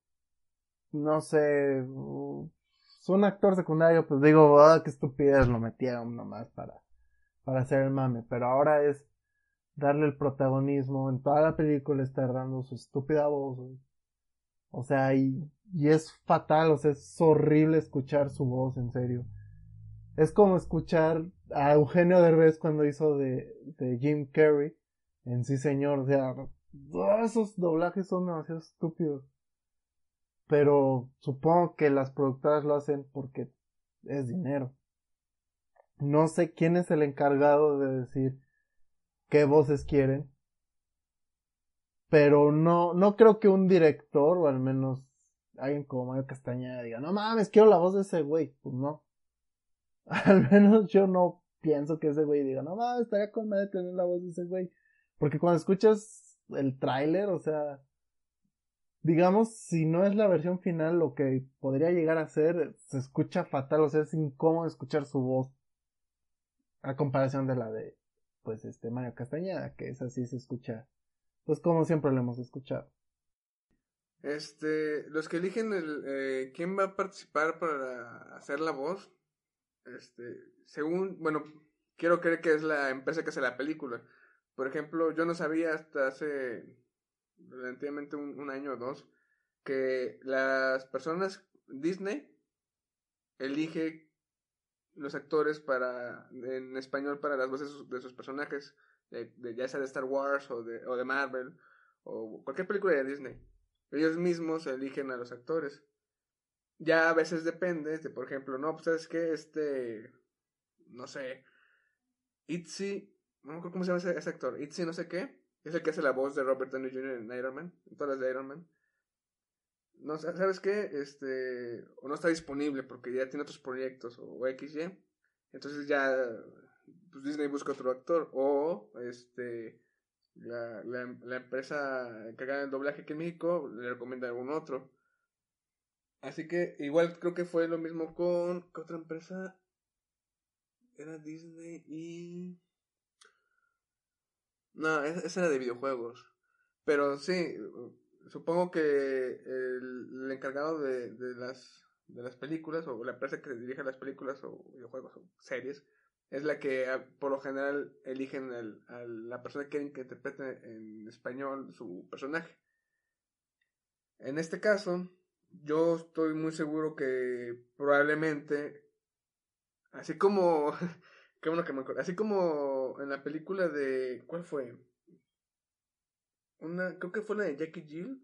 S2: no sé, un actor secundario, pues digo, ah, qué estupidez lo metieron nomás para, para hacer el mame. Pero ahora es darle el protagonismo. En toda la película está dando su estúpida voz. O sea, y, y es fatal, o sea, es horrible escuchar su voz, en serio. Es como escuchar a Eugenio Derbez cuando hizo de, de Jim Carrey en Sí Señor. O sea, esos doblajes son demasiado estúpidos. Pero supongo que las productoras lo hacen porque es dinero. No sé quién es el encargado de decir qué voces quieren. Pero no, no creo que un director, o al menos alguien como Mario Castañeda diga, no mames, quiero la voz de ese güey. Pues no. Al menos yo no pienso que ese güey diga, no mames, estaría con madre tener la voz de ese güey. Porque cuando escuchas el tráiler, o sea, digamos, si no es la versión final, lo que podría llegar a ser, se escucha fatal, o sea, es incómodo escuchar su voz. A comparación de la de, pues, este, Mario Castañeda, que es así, se escucha, pues, como siempre lo hemos escuchado.
S1: Este, los que eligen el, eh, quién va a participar para hacer la voz, este, según, bueno, quiero creer que es la empresa que hace la película. Por ejemplo, yo no sabía hasta hace relativamente un, año o dos que las personas, Disney, elige los actores para, en español para las voces de sus personajes, de, ya sea de Star Wars o de, o de Marvel o cualquier película de Disney. Ellos mismos eligen a los actores. Ya a veces depende, de, por ejemplo, no, pues sabes que este, no sé, Itzy, no me acuerdo cómo se llama ese, actor, Itzy no sé qué, es el que hace la voz de Robert Downey Jr. en Iron Man, en todas las de Iron Man. No, ¿sabes qué? Este, o no está disponible porque ya tiene otros proyectos o, o XY. Entonces ya pues Disney busca otro actor o este la, la, la empresa encargada del doblaje aquí en México le recomienda algún otro. Así que igual creo que fue lo mismo con ¿qué otra empresa? Era Disney y... No, esa era de videojuegos. Pero sí, supongo que el, encargado de, de, las, de las películas, o la empresa que dirige las películas, o videojuegos, o series, es la que ah, por lo general eligen a la persona que quieren que interprete en español su personaje. En este caso, yo estoy muy seguro que probablemente, así como, qué bueno que me acuerdo, así como en la película de, ¿cuál fue? Una, creo que fue la de Jackie Jill.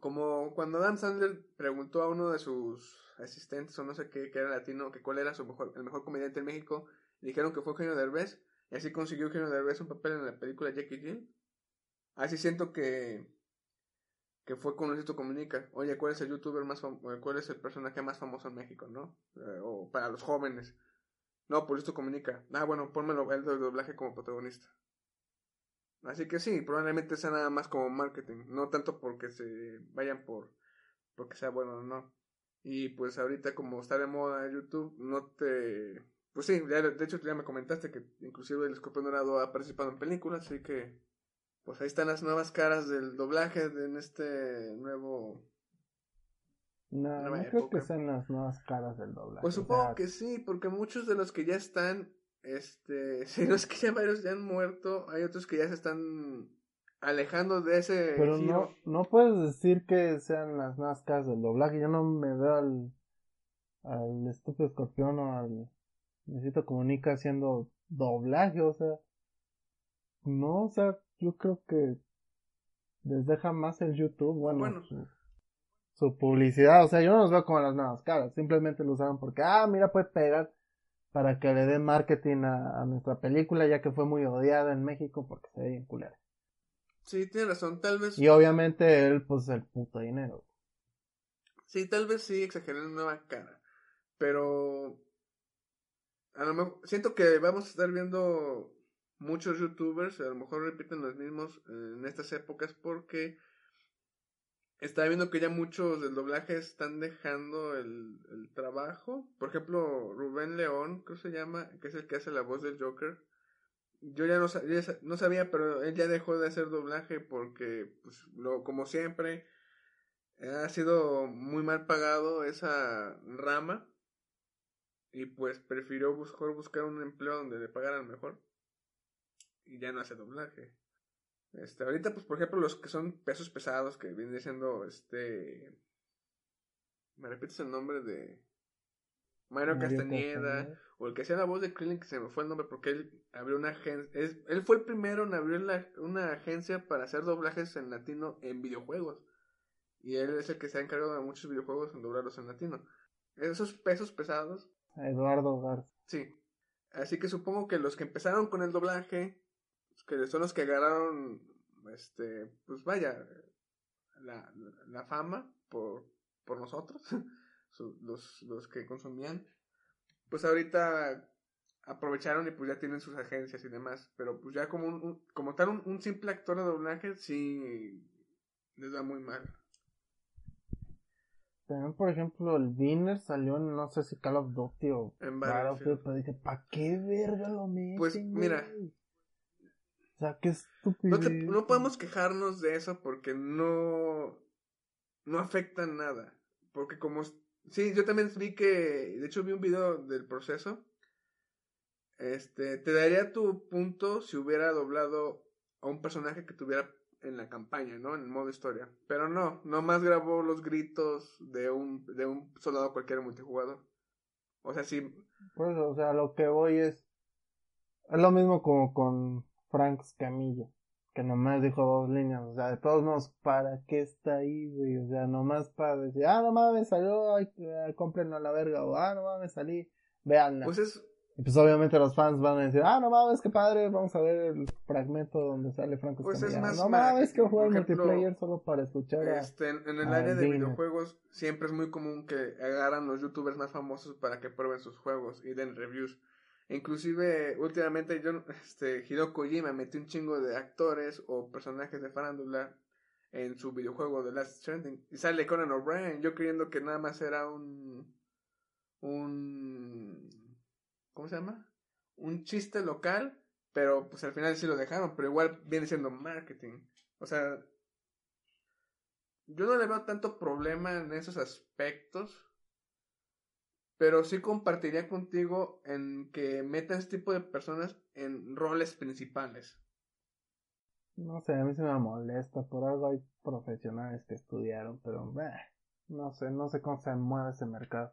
S1: Como cuando Adam Sandler preguntó a uno de sus asistentes o no sé qué, que era latino, que cuál era su mejor, el mejor comediante en México, dijeron que fue Eugenio Derbez, y así consiguió Eugenio Derbez un papel en la película Jackie Jill. Así siento que que fue con Luisito Comunica. Oye, ¿cuál es el youtuber más famoso? ¿Cuál es el personaje más famoso en México, no? Eh, o para los jóvenes. No, por Luisito Comunica. Ah, bueno, pónmelo el doblaje como protagonista. Así que sí, probablemente sea nada más como marketing, no tanto porque se vayan por porque sea bueno o no. Y pues ahorita como está de moda YouTube, no te pues sí, de hecho ya me comentaste que inclusive el Escorpión Dorado ha participado en películas, así que pues ahí están las nuevas caras del doblaje en este nuevo
S2: no, no creo que sean las nuevas caras del doblaje.
S1: Pues supongo que sí, porque muchos de los que ya están, este, si no es que ya varios ya han muerto, hay otros que ya se están alejando de ese
S2: Pero no, no puedes decir que sean las nuevas caras del doblaje, yo no me veo al, al estúpido escorpión o al necesito comunica haciendo doblaje, o sea, no, o sea, yo creo que les deja más el YouTube, bueno, Su, publicidad, o sea, yo no los veo como las nuevas caras, simplemente lo usaron porque, ah, mira, puede pegar para que le den marketing a, nuestra película, ya que fue muy odiada en México porque se ve bien culera.
S1: Sí, tiene razón, tal vez.
S2: Y obviamente él, pues, el puto dinero.
S1: Sí, tal vez sí exageré la nueva cara, pero a lo mejor siento que vamos a estar viendo muchos youtubers a lo mejor repiten los mismos en estas épocas porque está viendo que ya muchos del doblaje están dejando el, trabajo. Por ejemplo, Rubén León, ¿qué se llama? Que es el que hace la voz del Joker. yo ya no, no sabía, pero él ya dejó de hacer doblaje porque, pues, lo, como siempre, ha sido muy mal pagado esa rama y pues prefirió buscar, buscar un empleo donde le pagaran mejor y ya no hace doblaje. Este, ahorita, pues, por ejemplo, los que son pesos pesados, que viene siendo, este... ¿Me repites el nombre de...? Mario, Castañeda, o el que hacía la voz de Krillin, que se me fue el nombre, porque él abrió una agencia... él fue el primero en abrir una agencia para hacer doblajes en latino en videojuegos. Y él es el que se ha encargado de muchos videojuegos en doblarlos en latino. Esos pesos pesados...
S2: Eduardo Garza.
S1: Sí. Así que supongo que los que empezaron con el doblaje que son los que agarraron, este, pues vaya, la, la fama por, por nosotros, los, los que consumían, pues ahorita aprovecharon y pues ya tienen sus agencias y demás, pero pues ya como un, como tal un, simple actor de doblaje sí les da muy mal.
S2: También, por ejemplo, el Winner salió en, no sé si Call of Duty o
S1: en Battlefield,
S2: pero dije, ¿para qué verga lo meten?
S1: Pues mira,
S2: sea, qué estúpido.
S1: No, no podemos quejarnos de eso porque no. No afecta nada. Porque como. Sí, yo también vi que. De hecho, vi un video del proceso. Este. Te daría tu punto si hubiera doblado a un personaje que tuviera en la campaña, ¿no? En el modo historia. Pero no, nomás grabó los gritos de un, de un soldado cualquiera multijugador. O sea, sí.
S2: Pues, o sea, lo que voy es. Es lo mismo como con Frank Camillo, que nomás dijo dos líneas, o sea, de todos modos, ¿para qué está ahí, güey? O sea, nomás para decir, ah, no mames, salió, ay, a la verga, o ah, no mames, salí, véanla.
S1: Pues es...
S2: Y pues obviamente los fans van a decir, ah, no mames, qué padre, vamos a ver el fragmento donde sale Franco
S1: pues Es más
S2: no mames, que jugar multiplayer solo para escuchar
S1: este, En el área de videojuegos siempre es muy común que agarran los youtubers más famosos para que prueben sus juegos y den reviews. Inclusive, últimamente yo, este, Hideo Kojima metió un chingo de actores o personajes de farándula en su videojuego The Last Stranding. Y sale Conan O'Brien, yo creyendo que nada más era un... un... ¿Cómo se llama? Un chiste local, pero pues al final sí lo dejaron, pero igual viene siendo marketing. O sea, yo no le veo tanto problema en esos aspectos pero sí compartiría contigo en que metan este tipo de personas en roles principales.
S2: No sé, a mí se me molesta, por algo hay profesionales que estudiaron, pero no sé, no sé cómo se mueve ese mercado.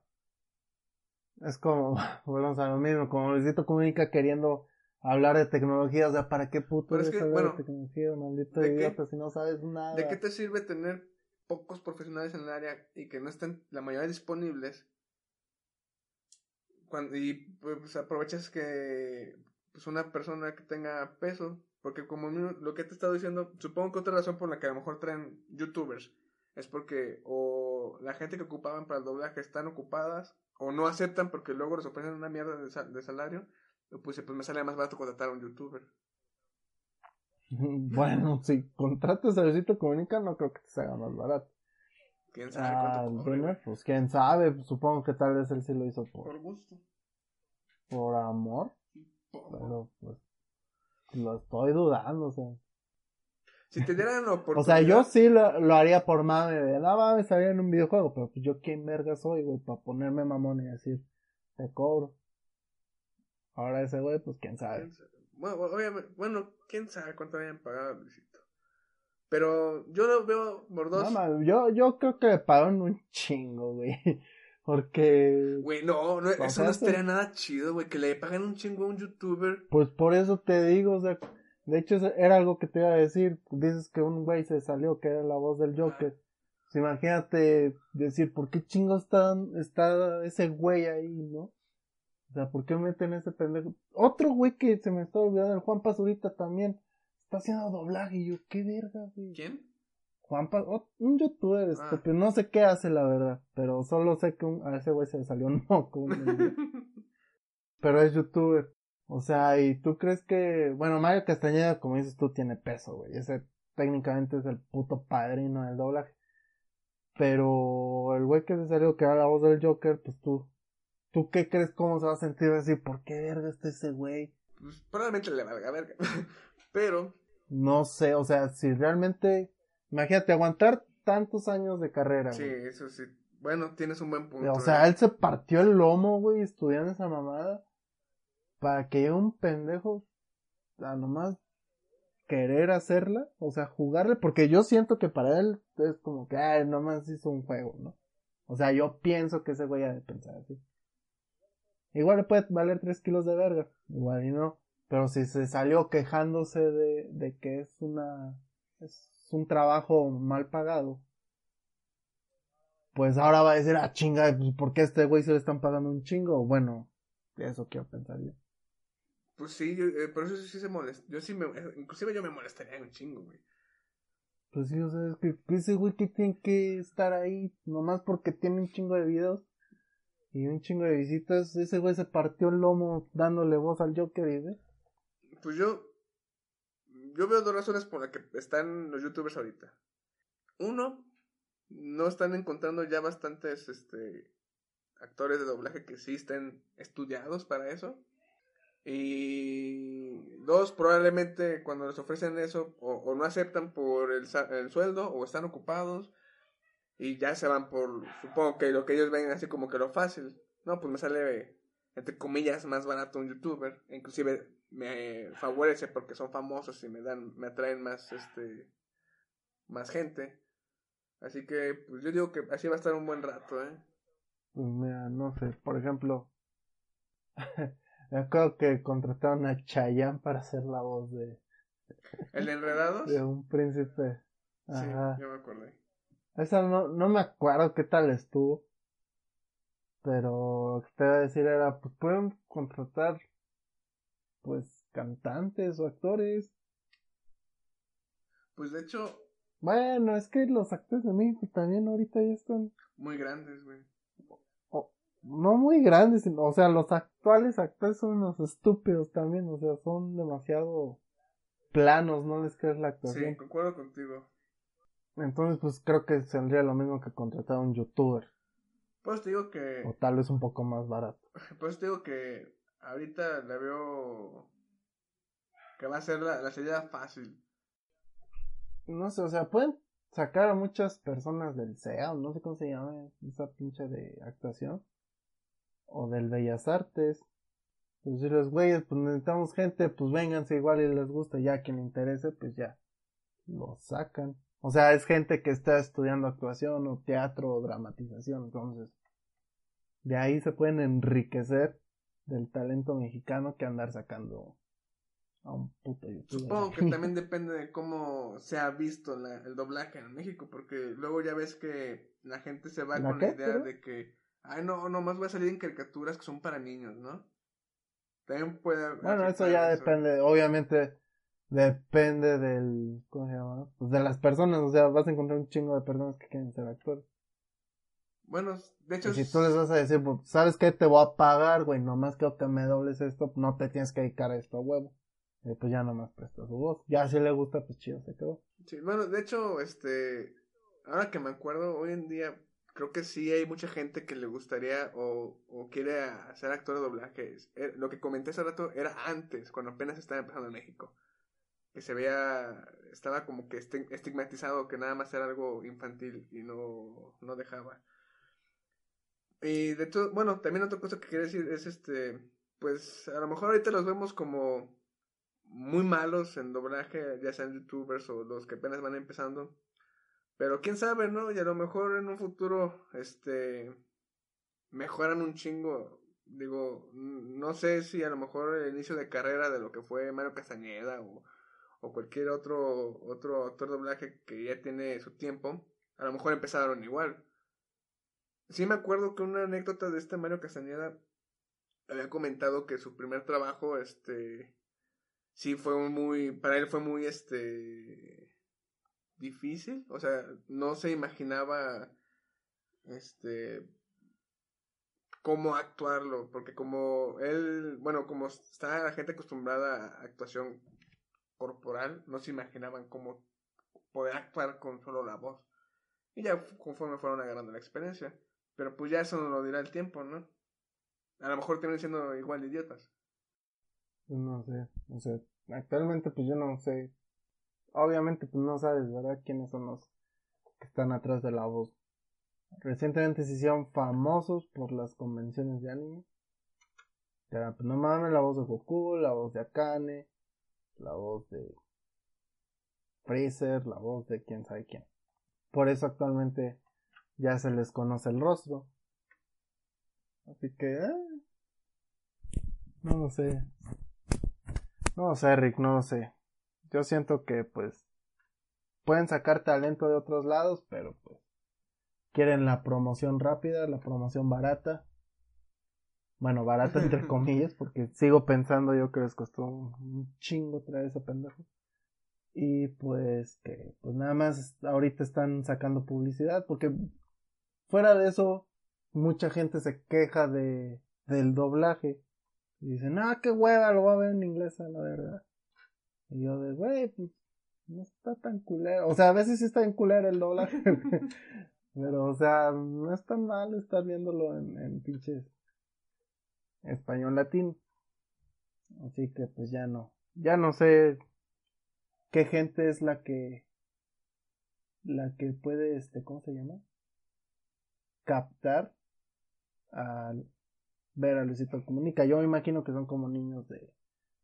S2: Es como, volvemos a lo mismo, como Luisito Comunica queriendo hablar de tecnología, o sea, ¿para qué puto
S1: es hablar
S2: de tecnología, maldito idiota, si no sabes nada?
S1: ¿De qué te sirve tener pocos profesionales en el área y que no estén la mayoría disponibles y pues aprovechas que pues una persona que tenga peso, porque como lo que te he estado diciendo, supongo que otra razón por la que a lo mejor traen youtubers es porque o la gente que ocupaban para el doblaje están ocupadas o no aceptan porque luego les ofrecen una mierda de, salario, pues, pues me sale más barato contratar a un youtuber.
S2: Bueno, si contratas a Luisito Comunica no creo que te salga más barato.
S1: ¿Quién sabe cuánto
S2: ah, Pues quién sabe, supongo que tal vez él sí lo hizo por...
S1: Por gusto.
S2: Por amor. Pero pues lo estoy dudando, o sea.
S1: Si te dieran la oportunidad.
S2: O sea, yo sí lo, lo haría por mame de, no mames, estaría en un videojuego, pero pues yo quién verga soy, güey, para ponerme mamón y decir, te cobro. Ahora ese güey, pues quién sabe.
S1: Bueno, obviamente, bueno, quién sabe cuánto habían pagado. Pero yo lo veo por dos.
S2: No, yo, yo creo que le pagaron un chingo, güey. Porque.
S1: Güey, no, no eso no estaría nada chido, güey. Que le paguen un chingo a un youtuber.
S2: Pues por eso te digo, o sea. De hecho, era algo que te iba a decir. Dices que un güey se salió, que era la voz del Joker. Pues imagínate decir, ¿por qué chingo está, está ese güey ahí, no? O sea, ¿por qué meten ese pendejo? Otro güey que se me está olvidando, el Juan Pazurita también está haciendo doblaje y yo, qué verga, güey.
S1: ¿Quién?
S2: Juan un youtuber ah. no sé qué hace la verdad, pero solo sé que a ese güey se le salió un moco. pero es youtuber. O sea, y tú crees que, bueno, Mario Castañeda, como dices tú, tiene peso, güey. Ese técnicamente es el puto padrino del doblaje. Pero el güey que se salió, que era la voz del Joker, pues tú, ¿tú qué crees cómo se va a sentir decir, ¿por qué verga está ese güey?
S1: pues probablemente le valga verga. Pero.
S2: No sé, o sea, si realmente. Imagínate, aguantar tantos años de carrera.
S1: Sí, eso sí. Bueno, tienes un buen punto.
S2: O sea, ¿eh? él se partió el lomo, güey, estudiando esa mamada. Para que un pendejo. A nomás querer hacerla, o sea, jugarle, porque yo siento que para él es como que, ay, nomás hizo un juego, ¿no? O sea, yo pienso que ese güey ha de pensar así. Igual le puede valer 3 kilos de verga, igual y no. Pero si se salió quejándose de, de que es una, es un trabajo mal pagado, pues ahora va a decir, ah, chinga, pues, ¿por qué a este güey se le están pagando un chingo? Bueno, eso quiero pensar yo.
S1: Pues sí, yo, eh, por eso sí se molesta. Yo sí me, inclusive yo me molestaría un chingo, güey.
S2: Pues sí, o sea, es que ese güey que tiene que estar ahí nomás porque tiene un chingo de videos y un chingo de visitas, ese güey se partió el lomo dándole voz al Joker y
S1: Pues yo, yo veo dos razones por las que están los youtubers ahorita. Uno, no están encontrando ya bastantes este, actores de doblaje que sí estén estudiados para eso. Y dos, probablemente cuando les ofrecen eso o, no aceptan por el, sueldo o están ocupados y ya se van por, supongo que lo que ellos ven así como que lo fácil. No, pues me sale, entre comillas, más barato un youtuber. Inclusive me favorece porque son famosos y me dan, me atraen más, este, más gente. Así que, pues yo digo que así va a estar un buen rato, ¿eh?
S2: Pues mira, no sé, por ejemplo, me acuerdo que contrataron a Chayanne para hacer la voz de...
S1: ¿El de Enredados?
S2: De un príncipe.
S1: Ajá. Sí, yo me acordé.
S2: Esa no, no me acuerdo qué tal estuvo. Pero lo que te iba a decir era, pues pueden contratar, pues, cantantes o actores.
S1: Pues de hecho,
S2: bueno, es que los actores de México también ahorita ya están.
S1: Muy grandes, güey.
S2: no muy grandes, o sea, los actuales actores son unos estúpidos también, o sea, son demasiado planos, ¿no les crees la actuación?
S1: Sí, concuerdo contigo.
S2: Entonces, pues creo que saldría lo mismo que contratar a un youtuber.
S1: Pues te digo que.
S2: O tal vez un poco más barato.
S1: Pues te digo que ahorita la veo. que va a ser la, la salida fácil
S2: no sé, o sea, pueden sacar a muchas personas del CEA, no sé cómo se llama esa pinche de actuación, o del Bellas Artes. Pues si los güeyes, pues necesitamos gente, pues vénganse igual y les gusta, ya quien le interese, pues ya, lo sacan. O sea, es gente que está estudiando actuación o teatro o dramatización, entonces, de ahí se pueden enriquecer del talento mexicano que andar sacando a un puto
S1: Supongo que también depende de cómo se ha visto el doblaje en México, porque luego ya ves que la gente se va con la idea de que, ay, no, nomás va a salir en caricaturas que son para niños, ¿no? También puede.
S2: Bueno, eso ya depende, obviamente, depende del, ¿cómo se llama? Pues de las personas, o sea, vas a encontrar un chingo de personas que quieren ser actores.
S1: Bueno, de hecho.
S2: Y si tú les vas a decir, pues, ¿sabes qué? Te voy a pagar, güey, nomás que te me dobles esto, no te tienes que dedicar a esto, huevo pues ya nomás presta su voz. Ya si le gusta, pues chido, se quedó.
S1: Sí, bueno, de hecho, este, ahora que me acuerdo, hoy en día creo que sí hay mucha gente que le gustaría o, o quiere hacer actor de doblaje. Eh, lo que comenté hace rato era antes, cuando apenas estaba empezando en México. Que se veía, estaba como que estigmatizado, que nada más era algo infantil y no, no dejaba. Y de todo, bueno, también otra cosa que quería decir es este, pues a lo mejor ahorita los vemos como muy malos en doblaje, ya sean youtubers o los que apenas van empezando. Pero quién sabe, ¿no? Y a lo mejor en un futuro, este, mejoran un chingo. Digo, no sé si a lo mejor el inicio de carrera de lo que fue Mario Castañeda o, o cualquier otro, otro actor doblaje que ya tiene su tiempo, a lo mejor empezaron igual. Sí me acuerdo que una anécdota de este Mario Castañeda había comentado que su primer trabajo, este, sí fue muy, para él fue muy, este, difícil, o sea, no se imaginaba, este, cómo actuarlo, porque como él, bueno, como está la gente acostumbrada a actuación corporal, no se imaginaban cómo poder actuar con solo la voz. Y ya conforme fueron agarrando la experiencia. Pero pues ya eso nos lo dirá el tiempo, ¿no? A lo mejor terminan siendo igual idiotas.
S2: No sé, o sea, actualmente pues yo no sé. Obviamente pues no sabes, ¿verdad? ¿Quiénes son los que están atrás de la voz? Recientemente se hicieron famosos por las convenciones de anime. Pero pues no mames, la voz de Goku, la voz de Akane, la voz de Freezer, la voz de quién sabe quién. Por eso actualmente ya se les conoce el rostro. Así que, eh, no lo sé. No lo sé, Rick, no lo sé. Yo siento que, pues, pueden sacar talento de otros lados, pero pues, quieren la promoción rápida, la promoción barata. Bueno, barata entre comillas, porque sigo pensando yo que les costó un chingo traer ese pendejo. Y pues que pues nada más ahorita están sacando publicidad porque fuera de eso mucha gente se queja de del doblaje y dicen, "Ah, qué hueva, lo voy a ver en inglés a la verdad." Y yo de, "Güey, pues no está tan culero." O sea, a veces sí está en culero el doblaje. Pero o sea, no es tan mal estar viéndolo en, en pinches español latino. Así que pues ya no. Ya no sé qué gente es la que la que puede este cómo se llama captar al ver a Luisito Comunica. Yo me imagino que son como niños de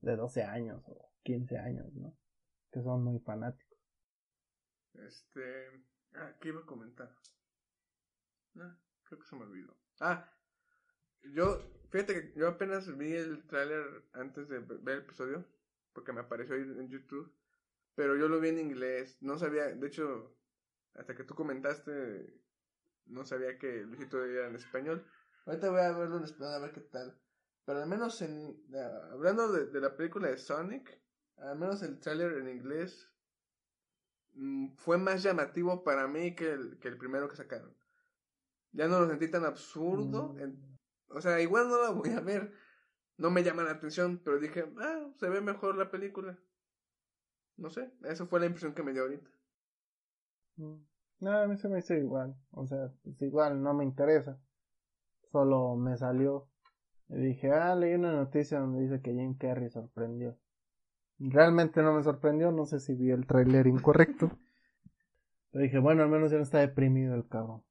S2: de 12 años o 15 años no que son muy fanáticos.
S1: Este ah, qué iba a comentar no creo que se me olvidó. Ah yo fíjate que yo apenas vi el tráiler antes de ver el episodio porque me apareció ahí en YouTube pero yo lo vi en inglés. No sabía, de hecho, hasta que tú comentaste, no sabía que Luisito era en español. Ahorita voy a verlo en español a ver qué tal. Pero al menos en. hablando de, la película de Sonic, al menos el trailer en inglés mm, fue más llamativo para mí que el, que el primero que sacaron. Ya no lo sentí tan absurdo. Mm. O sea, igual no la voy a ver. No me llama la atención, pero dije, ah, se ve mejor la película. No sé, esa fue la impresión que me dio ahorita.
S2: Mm. No, a mí se me hizo igual. O sea, pues igual no me interesa. Solo me salió. Y dije, ah, leí una noticia donde dice que Jim Carrey sorprendió. Realmente no me sorprendió, no sé si vi el trailer incorrecto. Pero dije, bueno, al menos ya no está deprimido el cabrón.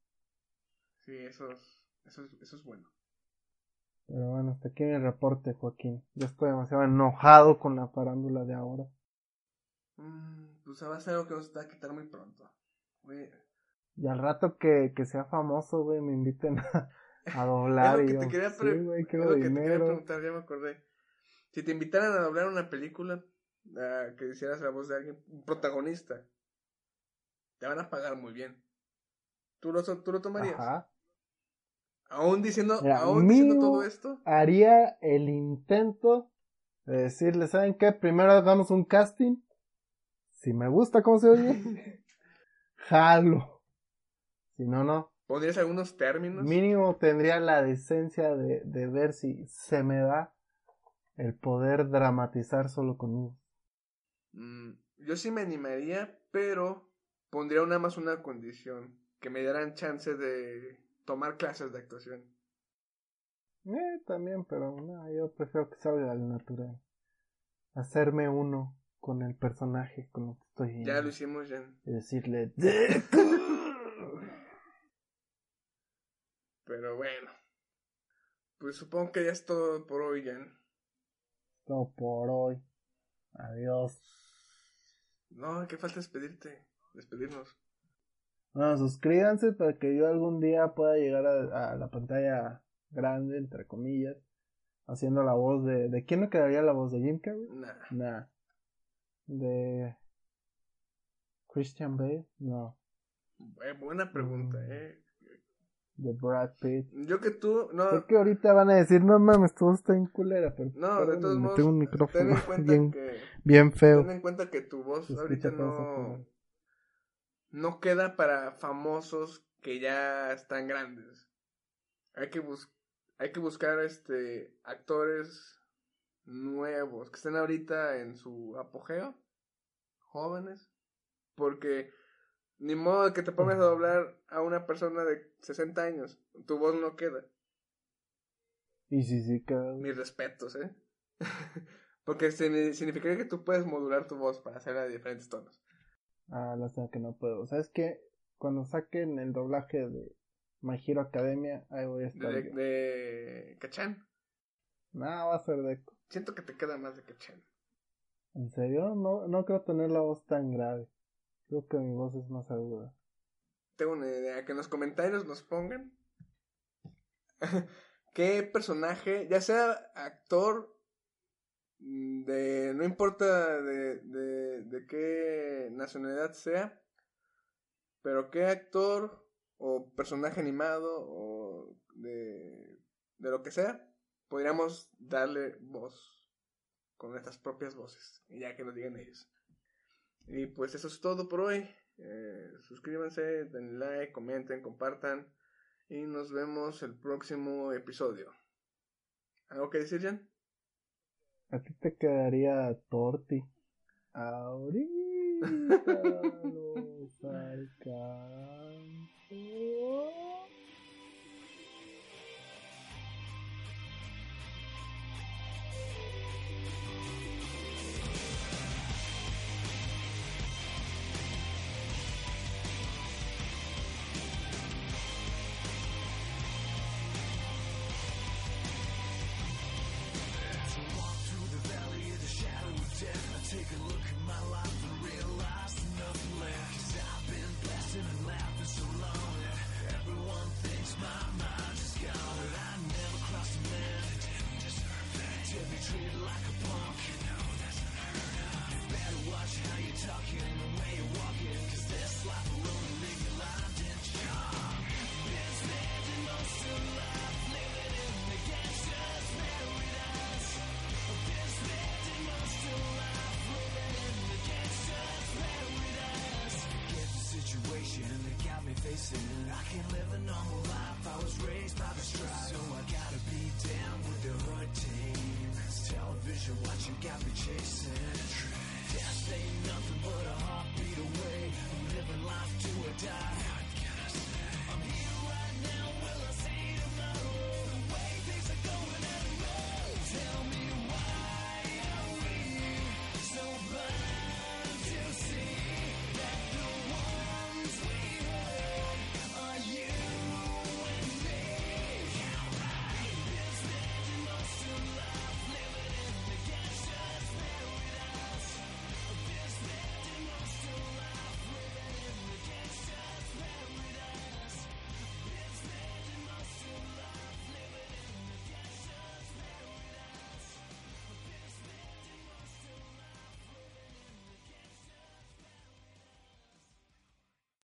S1: Sí, eso es, eso es, eso es bueno.
S2: Pero bueno, hasta aquí mi reporte, Joaquín. Ya estoy demasiado enojado con la farándula de ahora.
S1: Mm, pues va a ser algo que nos va a quitar muy pronto.
S2: Y al rato que, que sea famoso, güey, me inviten a, a doblar.
S1: es lo que te quería, preguntar, ya me acordé. Si te invitaran a doblar una película, que hicieras la voz de alguien, un protagonista, te van a pagar muy bien. ¿Tú lo, tú lo tomarías? Ajá. Aún diciendo, aún diciendo todo esto.
S2: Haría el intento de decirle, ¿saben qué? Primero hagamos un casting si me gusta cómo se oye, jalo. Si no, no.
S1: ¿Podrías algunos términos?
S2: Mínimo tendría la decencia de, de ver si se me da el poder dramatizar solo conmigo.
S1: Mm, yo sí me animaría, pero pondría una más una condición, que me dieran chance de tomar clases de actuación.
S2: Eh, también, pero no, yo prefiero que salga al natural. Hacerme uno con el personaje con lo que estoy.
S1: Ya lo hicimos, ya.
S2: Y decirle.
S1: Pero bueno. Pues supongo que ya es todo por hoy, Jan.
S2: Todo por hoy. Adiós.
S1: No, que falta despedirte. Despedirnos.
S2: Bueno, suscríbanse para que yo algún día pueda llegar a, la pantalla grande, entre comillas, haciendo la voz de... ¿De quién me quedaría la voz de Jim Carrey?
S1: Nah.
S2: Nah de Christian Bale, no.
S1: Eh, buena pregunta, mm. eh.
S2: De Brad Pitt.
S1: Yo que tú, no.
S2: Sé que ahorita van a decir, no mames, todo está en culera, pero.
S1: No, de todos modos.
S2: Tengo un micrófono ten en cuenta bien, que, bien feo.
S1: Ten en cuenta que tu voz ahorita no. No queda para famosos que ya están grandes. Hay que, bus hay que buscar este actores nuevos, que estén ahorita en su apogeo, jóvenes, porque ni modo que te pongas a doblar a una persona de 60 años, tu voz no queda.
S2: Y sí, sí, queda.
S1: Mis respetos, ¿eh? Porque significaría que tú puedes modular tu voz para hacerla de diferentes tonos.
S3: Ah, lástima que no puedo. ¿Sabes qué? Cuando saquen el doblaje de My Hero Academia, ahí voy a estar.
S1: ¿De, de Cachan?
S3: No, va a ser de...
S1: Siento que te queda más de Cachan.
S3: ¿En serio? No, no creo tener la voz tan grave. Creo que mi voz es más aguda.
S1: Tengo una idea. Que en los comentarios nos pongan qué personaje, ya sea actor de no importa de, de, de qué nacionalidad sea, pero qué actor o personaje animado o de, de lo que sea, podríamos darle voz con nuestras propias voces, ya que nos digan ellos. Y pues eso es todo por hoy. Eh, suscríbanse, den like, comenten, compartan y nos vemos el próximo episodio. ¿Algo que decir, Jan?
S3: A ti te quedaría Torti. Ahorita los alcanzo. innocent. I can't live a normal life. I was raised by the streets, so I gotta be down with the hood team. It's television, watching got me chasing. Yes, they